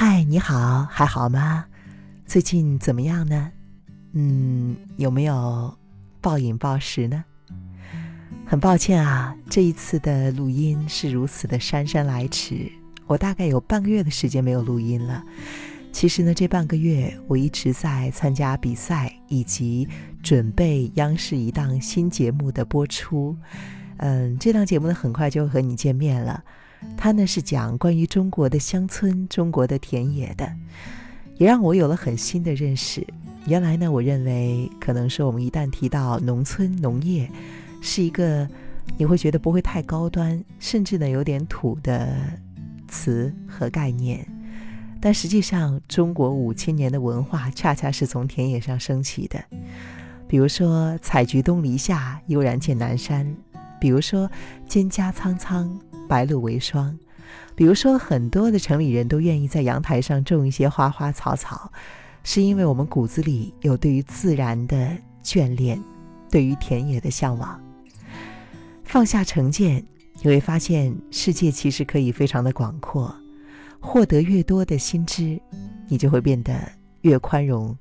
嗨，你好，还好吗？最近怎么样呢？嗯，有没有暴饮暴食呢？很抱歉啊，这一次的录音是如此的姗姗来迟，我大概有半个月的时间没有录音了。其实呢，这半个月我一直在参加比赛，以及准备央视一档新节目的播出。嗯，这档节目呢，很快就和你见面了。它呢是讲关于中国的乡村、中国的田野的，也让我有了很新的认识。原来呢，我认为可能是我们一旦提到农村农业，是一个你会觉得不会太高端，甚至呢有点土的词和概念。但实际上，中国五千年的文化恰恰是从田野上升起的。比如说“采菊东篱下，悠然见南山”；比如说“蒹葭苍苍，白露为霜”；比如说很多的城里人都愿意在阳台上种一些花花草草，是因为我们骨子里有对于自然的眷恋，对于田野的向往。放下成见，你会发现世界其实可以非常的广阔。获得越多的新知，你就会变得越宽容、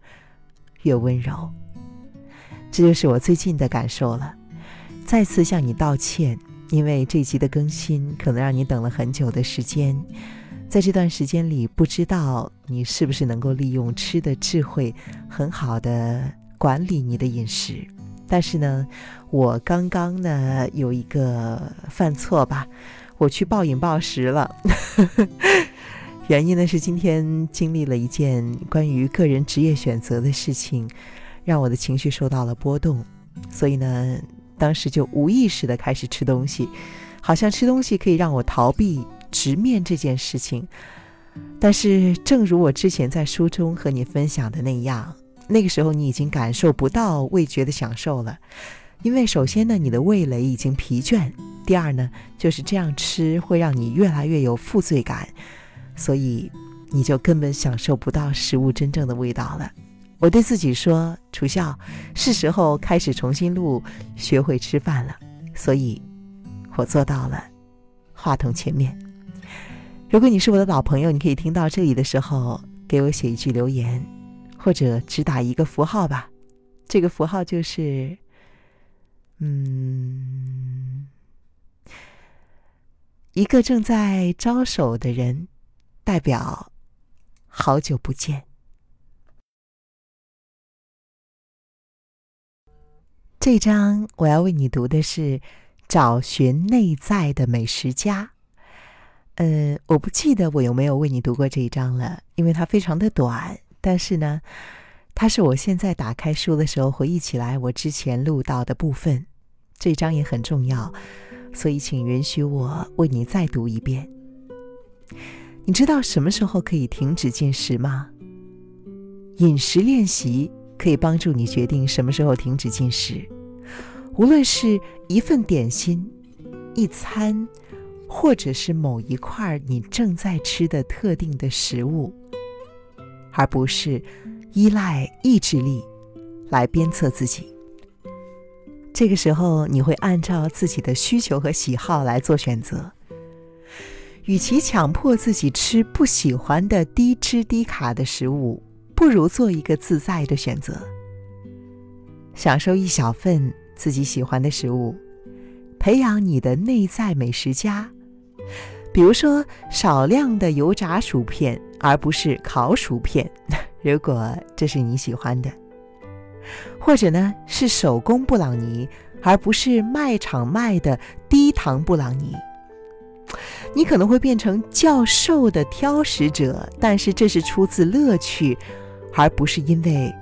越温柔。这就是我最近的感受了。再次向你道歉，因为这集的更新可能让你等了很久的时间。在这段时间里，不知道你是不是能够利用吃的智慧，很好的管理你的饮食。但是呢，我刚刚呢有一个犯错吧，我去暴饮暴食了。原因呢是今天经历了一件关于个人职业选择的事情，让我的情绪受到了波动，所以呢，当时就无意识的开始吃东西，好像吃东西可以让我逃避直面这件事情。但是，正如我之前在书中和你分享的那样，那个时候你已经感受不到味觉的享受了，因为首先呢，你的味蕾已经疲倦；第二呢，就是这样吃会让你越来越有负罪感。所以，你就根本享受不到食物真正的味道了。我对自己说：“楚笑，是时候开始重新录，学会吃饭了。”所以，我做到了。话筒前面，如果你是我的老朋友，你可以听到这里的时候，给我写一句留言，或者只打一个符号吧。这个符号就是，嗯，一个正在招手的人。代表好久不见。这章我要为你读的是《找寻内在的美食家》。呃，我不记得我有没有为你读过这一章了，因为它非常的短。但是呢，它是我现在打开书的时候回忆起来我之前录到的部分。这一章也很重要，所以请允许我为你再读一遍。你知道什么时候可以停止进食吗？饮食练习可以帮助你决定什么时候停止进食。无论是一份点心、一餐，或者是某一块你正在吃的特定的食物，而不是依赖意志力来鞭策自己。这个时候，你会按照自己的需求和喜好来做选择。与其强迫自己吃不喜欢的低脂低卡的食物，不如做一个自在的选择，享受一小份自己喜欢的食物，培养你的内在美食家。比如说，少量的油炸薯片，而不是烤薯片，如果这是你喜欢的；或者呢，是手工布朗尼，而不是卖场卖的低糖布朗尼。你可能会变成较瘦的挑食者，但是这是出自乐趣，而不是因为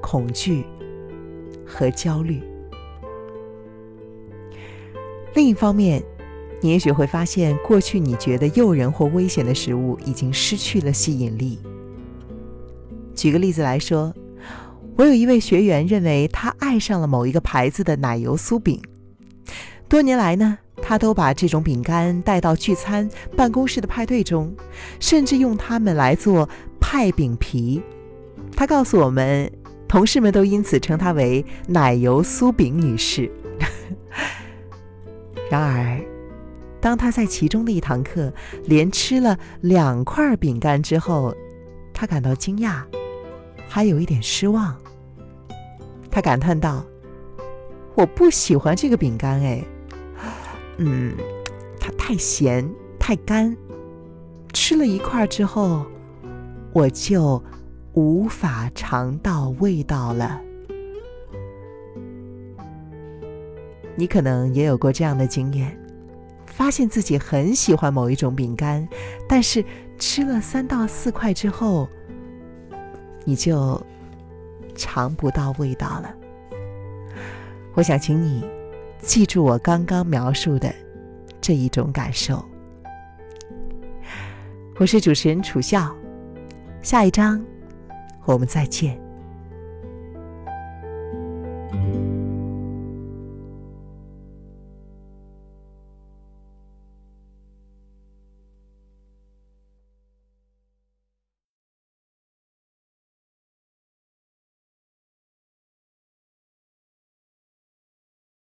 恐惧和焦虑。另一方面，你也许会发现，过去你觉得诱人或危险的食物已经失去了吸引力。举个例子来说，我有一位学员认为他爱上了某一个牌子的奶油酥饼，多年来呢。他都把这种饼干带到聚餐、办公室的派对中，甚至用它们来做派饼皮。他告诉我们，同事们都因此称她为“奶油酥饼女士”。然而，当他在其中的一堂课连吃了两块饼干之后，他感到惊讶，还有一点失望。他感叹道：“我不喜欢这个饼干，哎，嗯，它太咸太干，吃了一块之后，我就无法尝到味道了。”你可能也有过这样的经验。发现自己很喜欢某一种饼干，但是吃了三到四块之后，你就尝不到味道了。我想请你记住我刚刚描述的这一种感受。我是主持人楚笑，下一章我们再见。